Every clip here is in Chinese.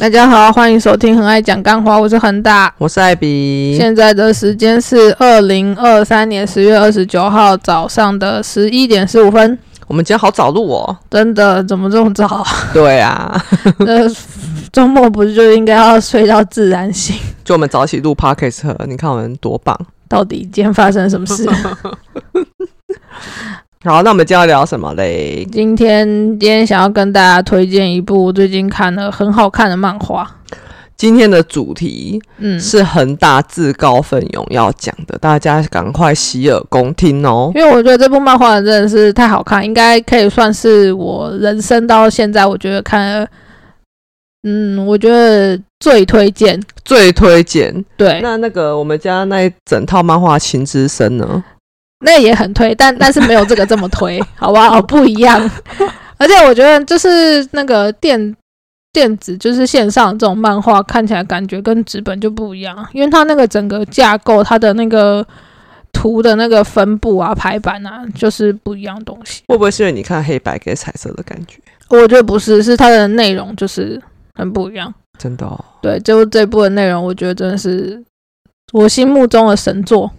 大家好，欢迎收听《很爱讲干话》，我是恒大。我是艾比。现在的时间是二零二三年十月二十九号早上的十一点十五分。我们今天好早录哦，真的怎么这么早啊？对啊，呃，周末不是就应该要睡到自然醒？就我们早起录 podcast，你看我们多棒！到底今天发生什么事？好，那我们今天要聊什么嘞？今天今天想要跟大家推荐一部最近看了很好看的漫画。今天的主题嗯，是恒大自告奋勇要讲的，大家赶快洗耳恭听哦。因为我觉得这部漫画真的是太好看，应该可以算是我人生到现在我觉得看，嗯，我觉得最推荐。最推荐。对，那那个我们家那一整套漫画《情之声》呢？那也很推，但但是没有这个这么推，好不好？不一样。而且我觉得就是那个电电子，就是线上这种漫画，看起来感觉跟纸本就不一样，因为它那个整个架构，它的那个图的那个分布啊、排版啊，就是不一样东西。会不会是因为你看黑白给彩色的感觉？我觉得不是，是它的内容就是很不一样。真的哦，对，就这部的内容，我觉得真的是我心目中的神作。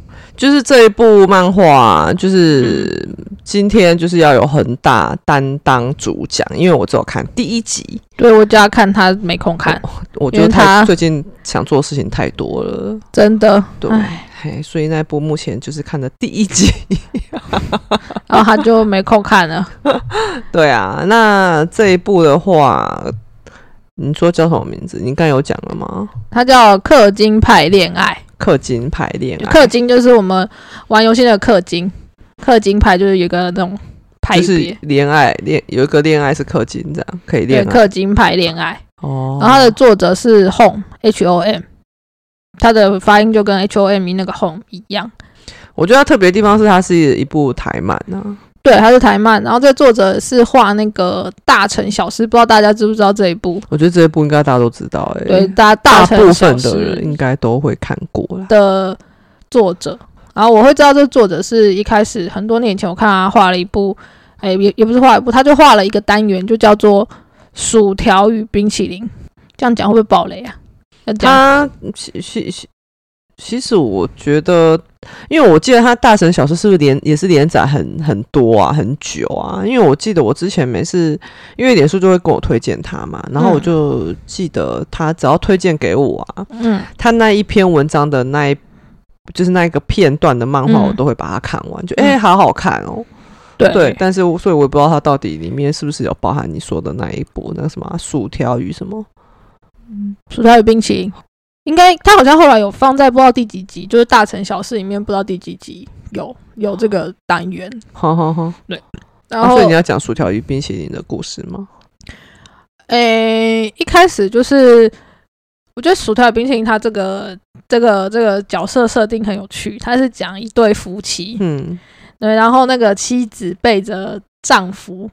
就是这一部漫画，就是今天就是要有很大担当主讲，因为我只有看第一集，对我就要看他没空看，我觉得他他最近想做的事情太多了，真的。对所以那部目前就是看的第一集。然后他就没空看了。对啊，那这一部的话，你说叫什么名字？你刚有讲了吗？他叫氪金派恋爱，氪金牌恋爱，氪金就是我们玩游戏的氪金，氪金牌就是有个那种派就是，恋爱恋有一个恋爱是氪金这样可以对，恋爱氪金牌恋爱。哦。然后它的作者是 Home H O M，它的发音就跟 H O M 那个 Home 一样。我觉得它特别的地方是它是一部台漫啊，对，它是台漫，然后这个作者是画那个大城小事，不知道大家知不知道这一部？我觉得这一部应该大家都知道哎、对，大大城部分的人应该都会看过啦。的作者，然后我会知道这个作者是一开始很多年前我看他画了一部，哎，也也不是画一部，他就画了一个单元，就叫做《薯条与冰淇淋》。这样讲会不会爆雷啊？他其其其其实我觉得，因为我记得他大神小说是不是连也是连载很很多啊，很久啊？因为我记得我之前每次因为脸书就会跟我推荐他嘛，然后我嗯就记得他只要推荐给我啊，嗯，他那一篇文章的那一就是那一个片段的漫画，嗯我都会把它看完，就哎、好好看哦。对对，但是我所以我也不知道它到底里面是不是有包含你说的那一部那个什么啊薯条与什么。嗯薯条与冰淇淋，应该他好像后来有放在不知道第几集，就是大城小事里面不知道第几集有有这个单元。好好好，然后啊所以你要讲薯条与冰淇淋的故事吗？诶、一开始就是我觉得薯条与冰淇淋它这个这个这个角色设定很有趣，它是讲一对夫妻，嗯，对，然后那个妻子背着丈夫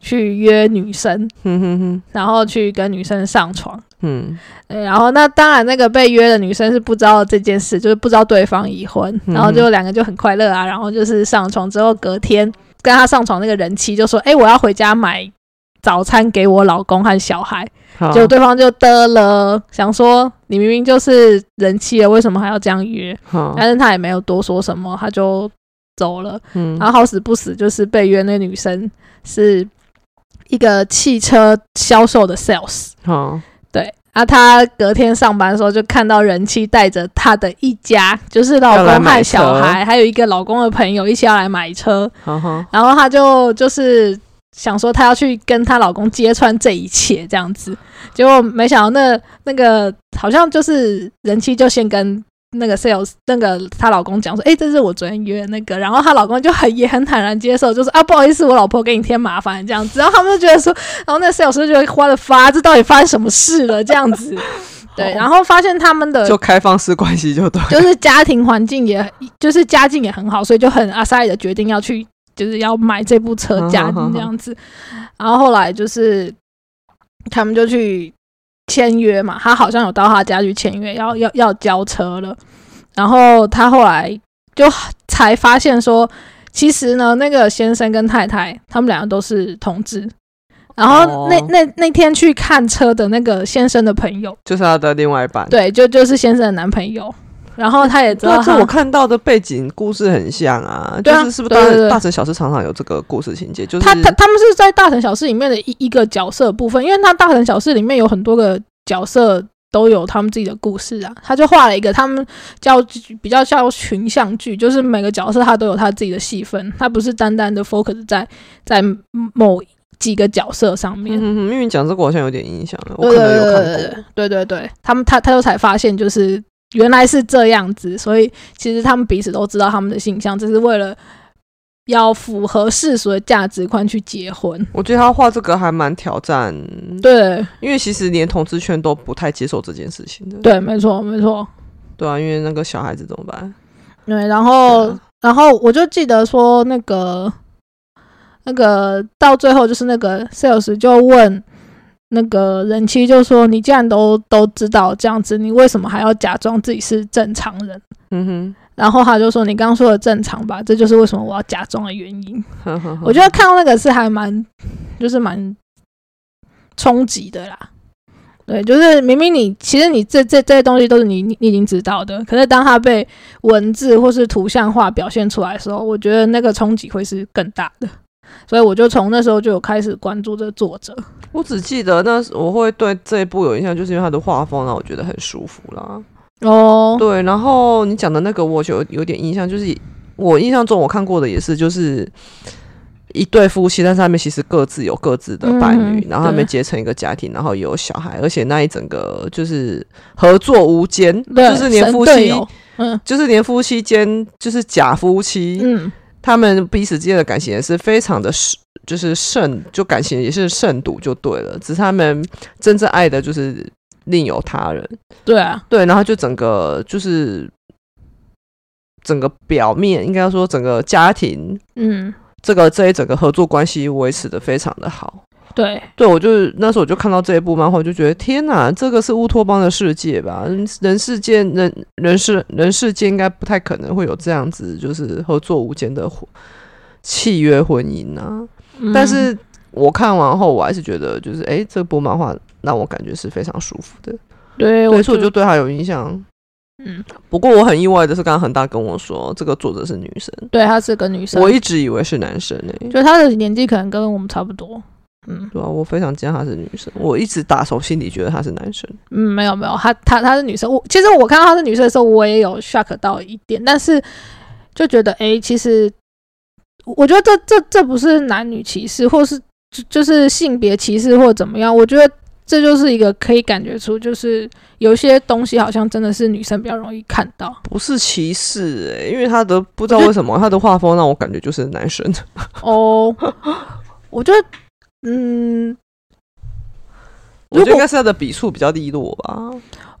去约女生，哼哼哼，然后去跟女生上床。嗯对，然后那当然，那个被约的女生是不知道这件事，就是不知道对方已婚，嗯然后就两个就很快乐啊，然后就是上床之后，隔天跟他上床那个人妻就说：“哎、我要回家买早餐给我老公和小孩。”好，结果对方就得了，想说你明明就是人妻了，为什么还要这样约？但是他也没有多说什么，他就走了。嗯然后好死不死，就是被约那女生是一个汽车销售的 sales。哦，对，啊，他隔天上班的时候就看到人妻带着他的一家，就是老公和要来买车小孩，还有一个老公的朋友一起要来买车，然后他就就是想说她要去跟她老公揭穿这一切这样子，结果没想到那那个好像就是人妻就先跟。那个 sales 那个她老公讲说，哎、这是我昨天约的那个，然后她老公就很也很坦然接受，就是啊，不好意思，我老婆给你添麻烦这样子，然后他们就觉得说，然后那 sales 就觉得花了发，这到底发生什么事了这样子，对，然后发现他们的就开放式关系就对，就是家庭环境也，就是家境也很好，所以就很阿塞的决定要去，就是要买这部车家这样子。然后后来就是他们就去签约嘛，他好像有到他家去签约，要要要交车了。然后他后来就才发现说，其实呢，那个先生跟太太他们两个都是同志，然后那、哦那那天去看车的那个先生的朋友，就是他的另外一半。对，就就是先生的男朋友，然后他也知道他这我看到的背景故事很像啊，就是是不是大城小事常常有这个故事情节，就是他他他们是在大城小事里面的一一个角色部分，因为他大城小事里面有很多个角色都有他们自己的故事啊，他就画了一个他们叫比较像群像剧，就是每个角色他都有他自己的戏份，他不是单单的 focus 在在某几个角色上面。嗯哼哼，因为你讲这个好像有点印象了，我可能有看过。对对对，他们他他就才发现就是原来是这样子，所以其实他们彼此都知道他们的形象，只是为了要符合世俗的价值观去结婚。我觉得他画这个还蛮挑战，对因为其实连同志圈都不太接受这件事情的。对，没错没错。对啊，因为那个小孩子怎么办？对，然后、啊然后我就记得说那个那个到最后就是那个 sales 就问那个人妻就说：“你既然都都知道这样子，你为什么还要假装自己是正常人？”嗯哼然后他就说：“你刚刚说的正常吧，这就是为什么我要假装的原因。哼，呵呵”我觉得看到那个是还蛮，就是蛮冲击的啦。对，就是明明你其实你这这这些东西都是你你你已经知道的，可是当他被文字或是图像化表现出来的时候，我觉得那个冲击会是更大的。所以我就从那时候就有开始关注这个作者。我只记得那时我会对这一部有印象，就是因为他的画风让我觉得很舒服啦。哦，对，然后你讲的那个我就有有点印象，就是我印象中我看过的也是，就是一对夫妻，但是他们其实各自有各自的伴侣，嗯然后他们对结成一个家庭，然后也有小孩，而且那一整个就是合作无间，就是连夫妻，嗯就是连夫妻间就是假夫妻，嗯，他们彼此之间的感情也是非常的深，就是慎，就感情也是慎独就对了，只是他们真正爱的就是另有他人。对啊，对，然后就整个就是整个表面，应该说整个家庭嗯，这个这一整个合作关系维持的非常的好。对，对我就是那时候我就看到这一部漫画，我就觉得天哪，这个是乌托邦的世界吧？人人世间人人世人世间应该不太可能会有这样子就是合作无间的婚契约婚姻啊。嗯但是我看完后，我还是觉得就是哎，这部漫画让我感觉是非常舒服的。对，对，所以我就对他有印象。嗯，不过我很意外的是，刚刚恒大跟我说这个作者是女生，对，她是个女生，我一直以为是男生诶、就她的年纪可能跟我们差不多。嗯对啊，我非常惊讶她是女生，我一直打从心里觉得她是男生。嗯，没有没有，她她她是女生。我其实我看到她是女生的时候，我也有 shock 到一点，但是就觉得哎，其实我觉得这这这不是男女歧视，或是就就是性别歧视或怎么样。我觉得这就是一个可以感觉出，就是有些东西好像真的是女生比较容易看到。不是歧视哎、因为他的不知道为什么他的画风让我感觉就是男生。哦，我觉得嗯。我觉得应该是他的笔触比较利落吧。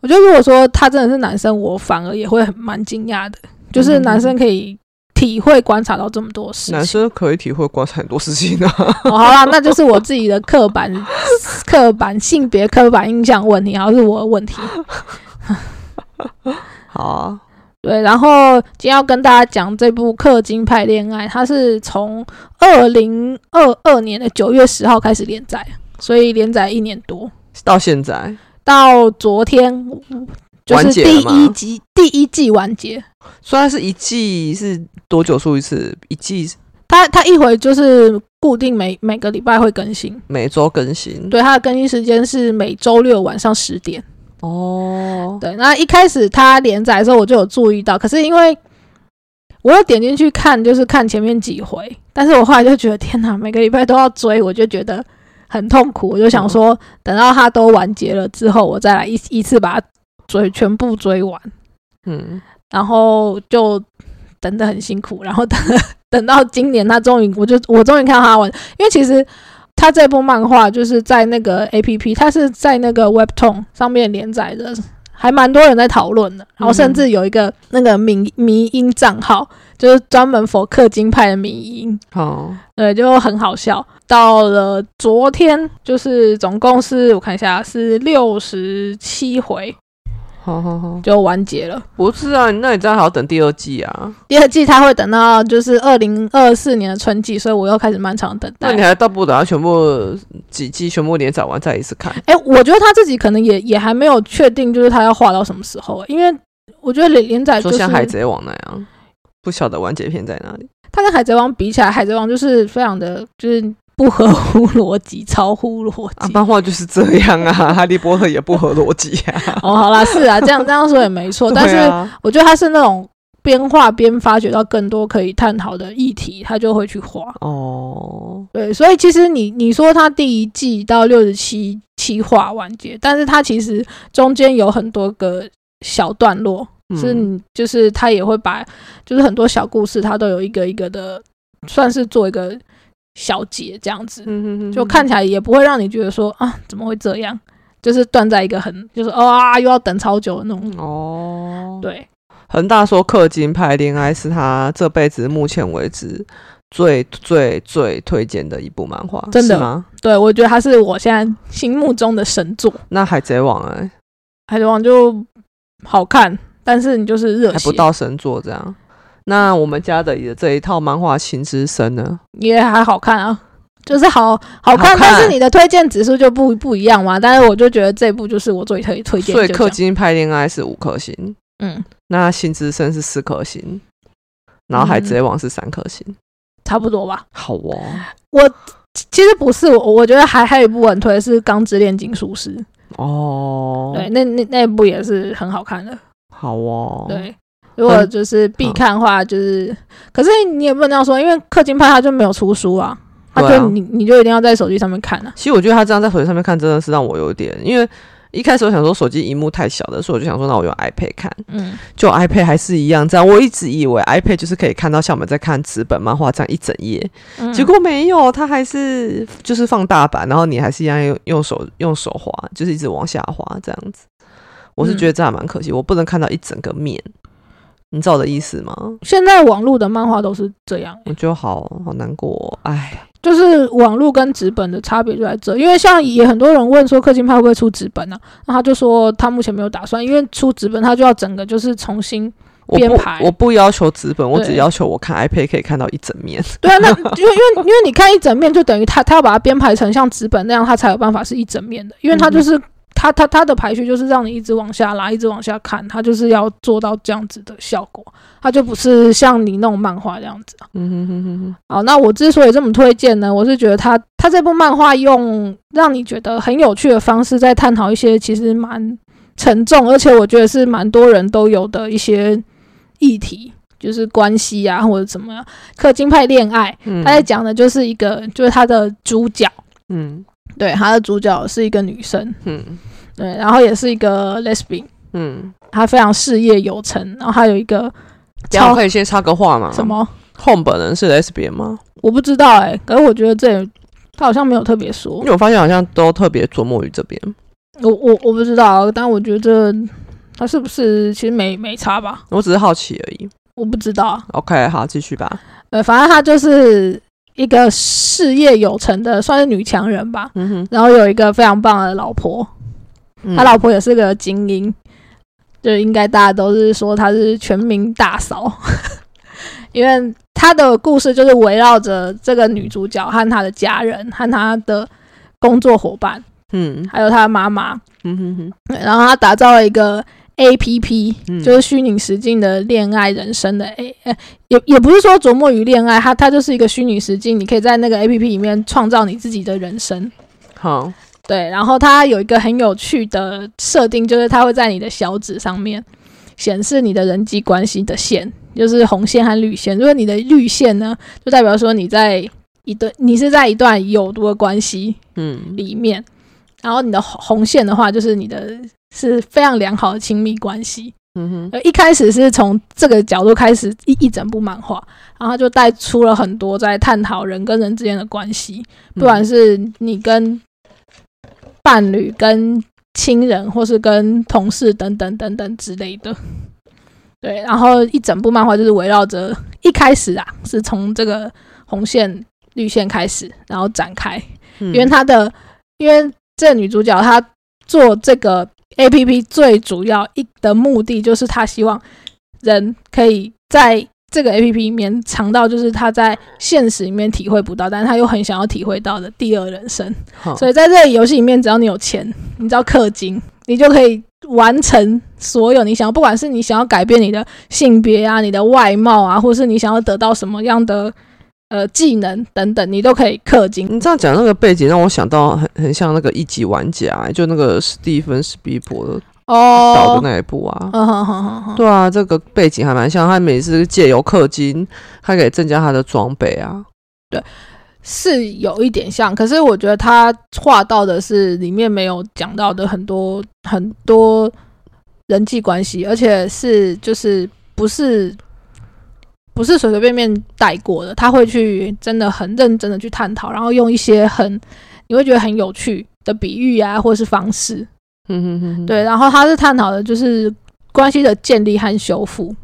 我觉得如果说他真的是男生，我反而也会很蛮惊讶的，就是男生可以体会观察到这么多事情。男生可以体会观察很多事情啊。哦，好啦，那就是我自己的刻板、刻板性别、刻板印象问题，然后是我的问题。好啊，对，然后今天要跟大家讲这部《氪金派恋爱》，它是从二零二二年的九月十号开始连载，所以连载一年多，到现在到昨天就完是第结了吗一集第一季完结。虽然是一季是多久出一次？一季它它一回就是固定每每个礼拜会更新，每周更新。对，它的更新时间是每周六晚上十点。哦，对，那一开始它连载的时候我就有注意到，可是因为我有点进去看，就是看前面几回，但是我后来就觉得天哪，每个礼拜都要追，我就觉得很痛苦，我就想说，等到它都完结了之后，我再来一一次把它追全部追完，嗯，然后就等的很辛苦，然后等 等到今年，它终于我就我终于看到它完，因为其实。它这部漫画就是在那个 A P P，它是在那个 Webtoon 上面连载的，还蛮多人在讨论的。然后甚至有一个那个迷迷音账号，就是专门否氪金派的迷音，哦，对，就很好笑。到了昨天，就是总共是我看一下是六十七回，好好好，就完结了。不是啊，那你这样还要等第二季啊？第二季它会等到就是二零二四年的春季，所以我又开始漫长的等待。那你还倒不如等它全部几季全部连载完再一次看。哎、我觉得他自己可能也也还没有确定，就是他要画到什么时候、因为我觉得连连载就像海贼王那样，不晓得完结篇在哪里。他跟海贼王比起来，海贼王就是非常的就是不合乎逻辑，超乎逻啊，辑。漫画就是这样啊，哈利波特也不合逻辑啊。哦，好啦，是啊，这样这样说也没错，但是我觉得他是那种边画边发掘到更多可以探讨的议题，他就会去画。哦，对，所以其实你你说他第一季到六十七期画完结，但是他其实中间有很多个小段落，是就是他也会把就是很多小故事，他都有一个一个的，算是做一个小节这样子，嗯就看起来也不会让你觉得说啊怎么会这样，就是断在一个很就是哦啊又要等超久的那种，哦，对，恒大说氪金派恋爱是他这辈子目前为止最最最推荐的一部漫画，真的。吗？对我觉得他是我现在心目中的神作，那海贼王哎、海贼王就好看，但是你就是热血。还不，到神作这样。那我们家的这一套漫画《情之声》呢？也还好看啊。就是好好看，好看但是你的推荐指数就不不一样嘛。但是我就觉得这部就是我最推推荐，所以氪金派恋爱是五颗星，嗯那《情之声》是四颗星，然后《海贼王》是三颗星。差不多吧。好哦，我其实不是我，我觉得还还有一部很推的是《钢之炼金术师》，哦，对，，那那那部也是很好看的。好哦，，对，如果就是必看的话，就是，可是你也不能这样说，因为氪金派他就没有出书啊，它对啊就你你就一定要在手机上面看啊。其实我觉得他这样在手机上面看，真的是让我有点，因为一开始我想说手机荧幕太小了，所以我就想说，那我用 iPad 看，嗯，就 iPad 还是一样这样。我一直以为 iPad 就是可以看到像我们在看纸本漫画这样一整页，嗯结果没有，它还是就是放大版，然后你还是一样用用手用手滑，就是一直往下滑这样子。我是觉得这样蛮可惜，我不能看到一整个面，你知道我的意思吗？现在网络的漫画都是这样，我就好好难过哦，哎，就是网络跟纸本的差别就在这，因为像也很多人问说氪金派会不会出纸本呢、啊？那他就说他目前没有打算，因为出纸本他就要整个就是重新编排我不要求纸本，我只要求我看 iPad 可以看到一整面。对啊，那因为因为因为你看一整面，就等于他他要把它编排成像纸本那样，他才有办法是一整面的，因为他就是。他他他的排序就是让你一直往下拉，一直往下看，他就是要做到这样子的效果，他就不是像你那种漫画这样子啊。嗯哼哼哼哼，好，那我之所以这么推荐呢，我是觉得他他这部漫画用让你觉得很有趣的方式，在探讨一些其实蛮沉重，而且我觉得是蛮多人都有的一些议题，就是关系啊或者怎么样。氪金派恋爱，嗯他在讲的就是一个，就是他的主角，嗯对，他的主角是一个女生，嗯对，然后也是一个 lesbian，嗯，她非常事业有成，然后她有一个这样可以先插个话吗？什么 Home 本人是 lesbian 吗？我不知道哎、可是我觉得这也他好像没有特别说因，为我发现好像都特别琢磨于这边。我我我不知道，但我觉得他是不是其实没没差吧？我只是好奇而已。我不知道啊。OK，好，继续吧。呃，反正他就是一个事业有成的，算是女强人吧。嗯哼，然后有一个非常棒的老婆，嗯。他老婆也是个精英，就应该大家都是说她是全民大嫂，因为她的故事就是围绕着这个女主角和她的家人和她的工作伙伴，嗯。还有她的妈妈，嗯哼哼，然后她打造了一个 A P P，、嗯就是虚拟实境的恋爱人生的 A，呃，也也不是说琢磨于恋爱，它它就是一个虚拟实境，你可以在那个 A P P 里面创造你自己的人生。好，对，然后它有一个很有趣的设定，就是它会在你的小指上面显示你的人际关系的线，就是红线和绿线。如果你的绿线呢，就代表说你在一段你是在一段有毒的关系嗯里面，然后你的红红线的话，就是你的是非常良好的亲密关系。嗯哼，呃，一开始是从这个角度开始一一整部漫画，然后就带出了很多在探讨人跟人之间的关系，不管是你跟伴侣、跟亲人，或是跟同事等等等等之类的。对，然后一整部漫画就是围绕着一开始啊，是从这个红线、绿线开始，然后展开。嗯因为它的，因为这个女主角她做这个 A P P 最主要一的目的就是她希望人可以在这个 A P P 里面尝到，就是她在现实里面体会不到，但是她又很想要体会到的第二人生。所以在这个游戏里面，只要你有钱，你只要氪金，你就可以完成所有你想要，不管是你想要改变你的性别啊、你的外貌啊，或是你想要得到什么样的呃技能等等，你都可以氪金。你这样讲那个背景，让我想到很很像那个一级玩家、就那个史蒂芬史皮伯的哦导的哦，那一部啊。嗯哼哼哼哼，对啊，这个背景还蛮像，他每次借由氪金，他可以增加他的装备啊。对是有一点像，可是我觉得他画到的是里面没有讲到的很多很多人际关系，而且是就是不是不是随随便便带过的，他会去真的很认真的去探讨，然后用一些很你会觉得很有趣的比喻啊，或是方式，嗯哼哼哼，对，然后他是探讨的就是关系的建立和修复，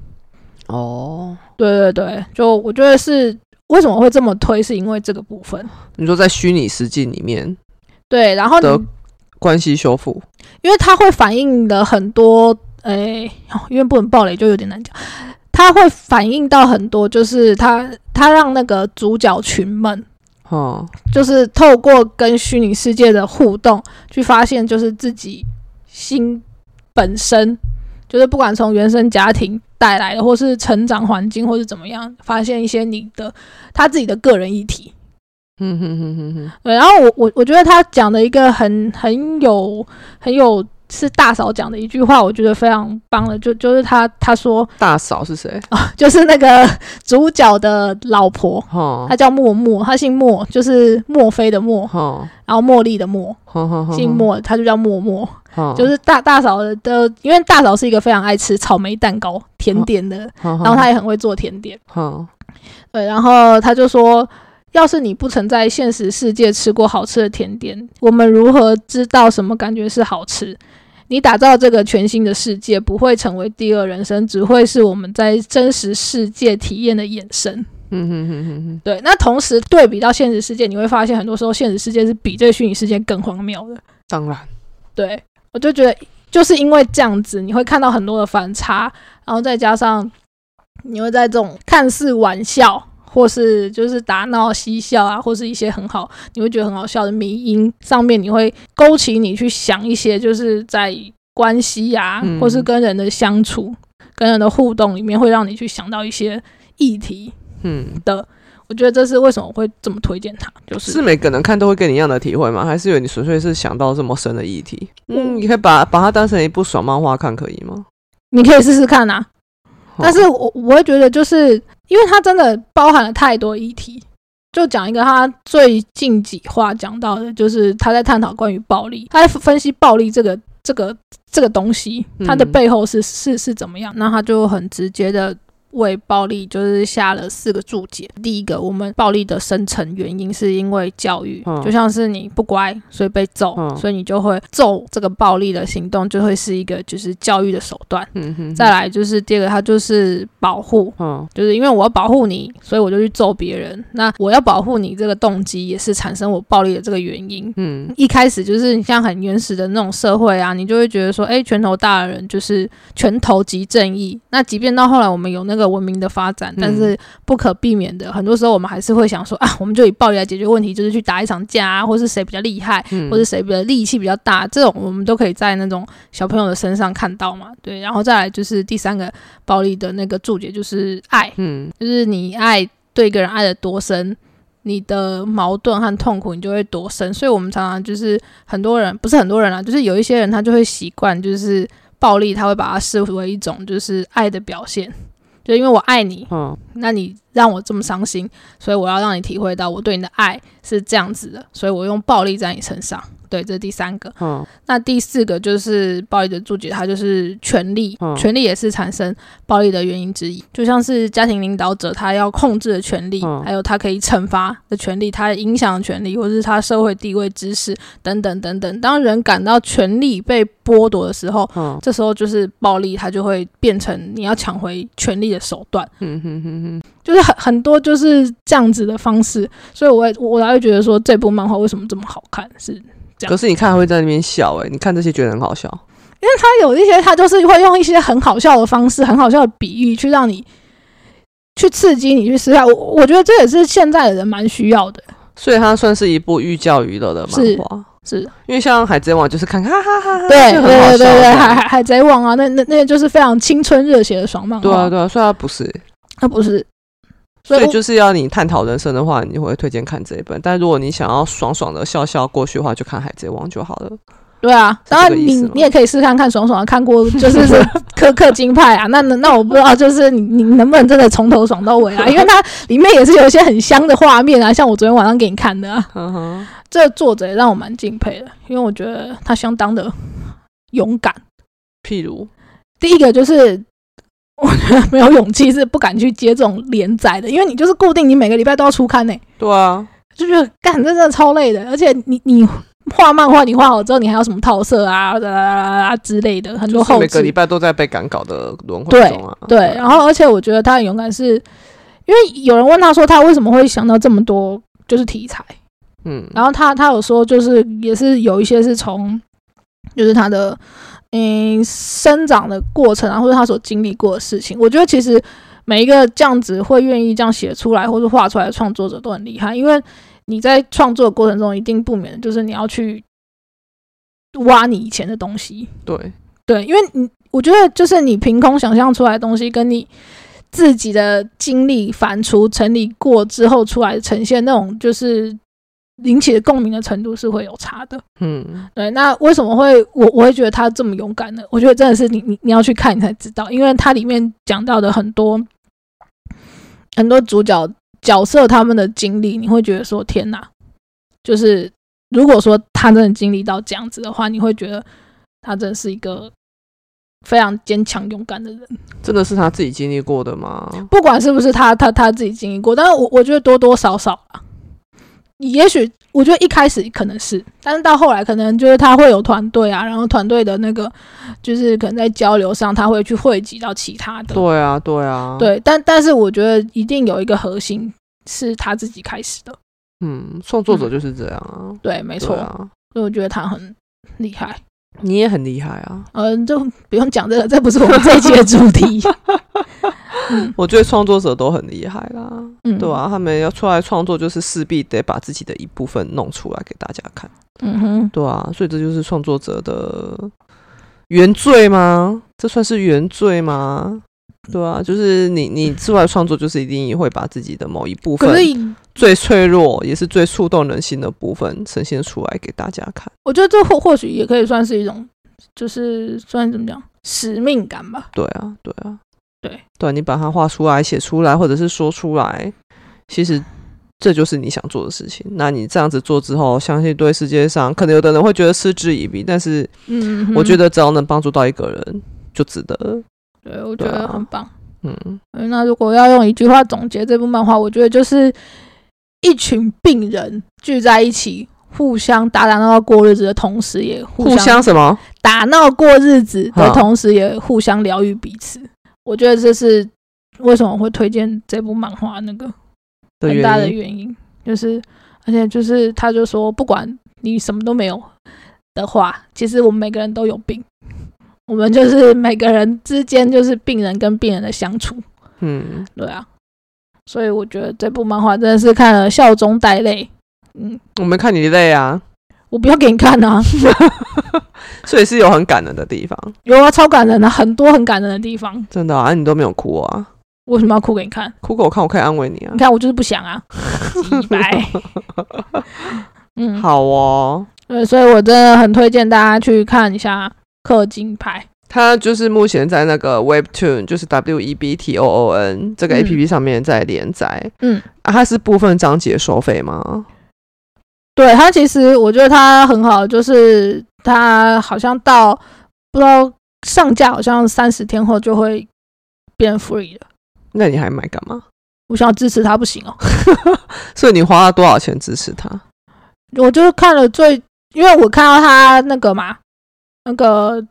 哦，对对对，就我觉得是为什么会这么推，是因为这个部分，你说在虚拟实境里面对，然后的关系修复，因为它会反映的很多，诶、哦因为不能暴雷就有点难讲。它会反映到很多，就是它它让那个主角群们，哦，就是透过跟虚拟世界的互动，去发现就是自己心本身，就是不管从原生家庭带来的，或是成长环境，或是怎么样，发现一些你的他自己的个人议题。嗯哼哼哼哼，对，然后我我我觉得他讲的一个很很有很有是大嫂讲的一句话，我觉得非常棒的，就就是他他说大嫂是谁？啊，就是那个主角的老婆，哈她叫默默，她姓莫，就是墨菲的墨，哈然后茉莉的茉，姓莫，她就叫默默，哈，就是大大嫂的的，因为大嫂是一个非常爱吃草莓蛋糕甜点的，然然后她也很会做甜点。哈对，然后他就说，要是你不曾在现实世界吃过好吃的甜点，我们如何知道什么感觉是好吃？你打造这个全新的世界，不会成为第二人生，只会是我们在真实世界体验的衍生。嗯哼哼哼哼，对，那同时对比到现实世界，你会发现很多时候现实世界是比这个虚拟世界更荒谬的。当然，对我就觉得，就是因为这样子，你会看到很多的反差，然后再加上你会在这种看似玩笑，或是就是打闹嬉笑啊，或是一些很好，你会觉得很好笑的迷音上面，你会勾起你去想一些，就是在关系呀、嗯或是跟人的相处、跟人的互动里面，会让你去想到一些议题嗯，的。我觉得这是为什么我会这么推荐它，就是是每个人看都会跟你一样的体会吗？还是有你纯粹是想到这么深的议题？嗯，你可以把把它当成一部爽漫画看，可以吗？你可以试试看啊。哦但是我我会觉得，就是因为它真的包含了太多议题。就讲一个他最近几话讲到的，就是他在探讨关于暴力，他在分析暴力这个这个这个东西，它的嗯背后是是是怎么样。那他就很直接的为暴力就是下了四个注解。第一个，我们暴力的生成原因是因为教育，嗯就像是你不乖，所以被揍，嗯所以你就会揍这个暴力的行动，就会是一个就是教育的手段。嗯哼，再来就是第二个，它就是保护，嗯就是因为我要保护你，所以我就去揍别人。那我要保护你这个动机，也是产生我暴力的这个原因。嗯一开始就是你像很原始的那种社会啊，你就会觉得说，哎，拳头大的人就是拳头即正义。那即便到后来我们有那个文明的发展，嗯但是不可避免的，很多时候我们还是会想说啊，我们就以暴力来解决问题，就是去打一场架啊，或是谁比较厉害，嗯，或是谁的力气比较大，这种我们都可以在那种小朋友的身上看到嘛。对，然后再来就是第三个暴力的那个注解，就是爱，嗯就是你爱对一个人爱的多深，你的矛盾和痛苦你就会多深。所以我们常常就是很多人，不是很多人啊，就是有一些人他就会习惯就是暴力，他会把它视为一种就是爱的表现。就因为我爱你，嗯那你让我这么伤心，所以我要让你体会到我对你的爱是这样子的，所以我用暴力在你身上。对，这是第三个。嗯那第四个就是暴力的注解，它就是权力，嗯权力也是产生暴力的原因之一。就像是家庭领导者他要控制的权利，嗯还有他可以惩罚的权利，他影响的权利，或者是他社会地位、知识等等等等。当人感到权力被剥夺的时候，嗯这时候就是暴力，它就会变成你要抢回权力的手段。嗯哼哼哼，就是很很多就是这样子的方式，所以我也我才会觉得说这部漫画为什么这么好看，是这样可是你看他会在那边笑哎、你看这些觉得很好笑，因为他有一些他就是会用一些很好笑的方式、很好笑的比喻去让你去刺激你去思考。我我觉得这也是现在的人蛮需要的。所以它算是一部寓教于乐的漫画。是因为像海贼王就是看哈哈哈哈，对对对对对，海海海贼王啊，那那那就是非常青春热血的爽漫画。对啊对啊，所以它不是，它不是。所以就是要你探讨人生的话，你会推荐看这一本。但如果你想要爽爽的笑笑过去的话，就看海贼王就好了。对啊，当然你你也可以试看看爽爽的看过，就是苛刻金派啊。那那那我不知道，就是你你能不能真的从头爽到尾啊？因为它里面也是有一些很香的画面啊，像我昨天晚上给你看的。啊。这作者也让我蛮敬佩的，因为我觉得他相当的勇敢。譬如，第一个就是 我觉得没有勇气是不敢去接这种连载的，因为你就是固定你每个礼拜都要出刊呢。对啊，就觉得干真的超累的，而且你你画漫画，你画好之后，你还有什么套色啊啊之类的，很多后每个礼拜都在被赶稿的轮回中啊。对，然后而且我觉得他很勇敢，是因为有人问他说他为什么会想到这么多就是题材。嗯，然后他他有说，就是也是有一些是从，就是他的嗯生长的过程啊，或者他所经历过的事情。我觉得其实每一个这样子会愿意这样写出来或者画出来的创作者都很厉害，因为你在创作的过程中一定不免就是你要去挖你以前的东西。对对，因为你我觉得就是你凭空想象出来的东西，跟你自己的经历反刍整理过之后出来呈现那种就是。引起的共鸣的程度是会有差的，嗯，对。那为什么会我我会觉得他这么勇敢呢？我觉得真的是你你你要去看你才知道，因为它里面讲到的很多很多主角角色他们的经历，你会觉得说天哪，就是如果说他真的经历到这样子的话，你会觉得他真的是一个非常坚强勇敢的人。真的是他自己经历过的吗？不管是不是他他他自己经历过，但是我我觉得多多少少啊。你也许我觉得一开始可能是，但是到后来可能就是他会有团队啊，然后团队的那个就是可能在交流上他会去汇集到其他的。对啊，对啊，对，但但是我觉得一定有一个核心是他自己开始的。嗯，创作者就是这样啊。对，没错啊。所以我觉得他很厉害。你也很厉害啊。嗯，就不用讲这个，这不是我们这一期的主题。我觉得创作者都很厉害啦，对啊？他们要出来创作，就是势必得把自己的一部分弄出来给大家看，嗯哼，对啊，所以这就是创作者的原罪吗？这算是原罪吗？对啊，就是你你出来创作，就是一定会把自己的某一部分最脆弱也是最触动人心的部分呈现出来给大家看。我觉得这或或许也可以算是一种，就是算怎么讲使命感吧。对啊，对啊。对对，你把它画出来、写出来，或者是说出来，其实这就是你想做的事情。那你这样子做之后，相信对世界上可能有的人会觉得嗤之以鼻，但是，嗯，我觉得只要能帮助到一个人，就值得。对，我觉得很棒。嗯，那如果要用一句话总结这部漫画，我觉得就是一群病人聚在一起，互相打打闹闹过日子的同时，也互相什么打闹过日子的同时，也互相疗愈彼此。我觉得这是为什么会推荐这部漫画那个很大的原因，就是而且就是他就说，不管你什么都没有的话，其实我们每个人都有病，我们就是 每个人之间就是病人跟病人的相处，嗯，对啊，所以我觉得这部漫画真的是看了笑中带泪，嗯，我没看你累啊。我不要给你看啊！所以是有很感人的地方，有啊，超感人的，很多很感人的地方。真的啊，你都没有哭啊？为什么要哭给你看？哭给我看，我可以安慰你啊！你看，我就是不想啊。拜。嗯，好哦。对，所以我真的很推荐大家去看一下《氪金牌》。它就是目前在那个 Webtoon，就是 W E B T O O N 这个 A P P 上面在连载。嗯，啊，它是部分章节收费吗？对他其实我觉得他很好，就是他好像到不知道上架，好像三十天后就会变 free 了。那你还买干嘛？我想要支持他，不行哦。所以你花了多少钱支持他？我就是看了最，因为我看到他那个嘛，那个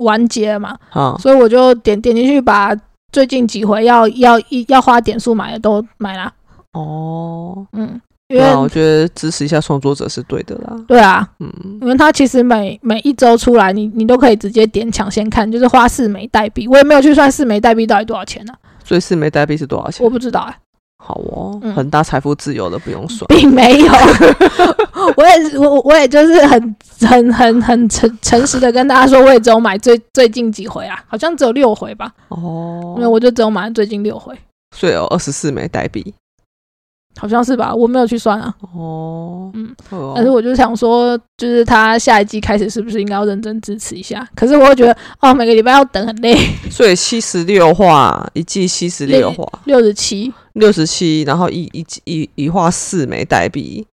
完结嘛，啊，所以我就点点进去，把最近几回要要一要花点数买的都买了。哦，嗯。因为对啊，我觉得支持一下创作者是对的啦。对啊，嗯，因为他其实每每一周出来，你你都可以直接点抢先看，就是花四枚代币，我也没有去算四枚代币到底多少钱呢、所以四枚代币是多少钱？我？不知道哎、好哦，嗯。很大财富自由的不用算。并没有，我也是我我也就是很很很很诚诚实的跟大家说，我也只有买最最近几回啊，好像只有六回吧，哦。因为，我就只有买最近六回，所以有二十四枚代币。好像是吧，我没有去算啊，哦，嗯。哦，但是我就想说，就是他下一季开始是不是应该要认真支持一下？可是我又觉得，哦，每个礼拜要等很累，所以七十六话一季七十六话，六十七，六十七，然后一一一一画四枚代币，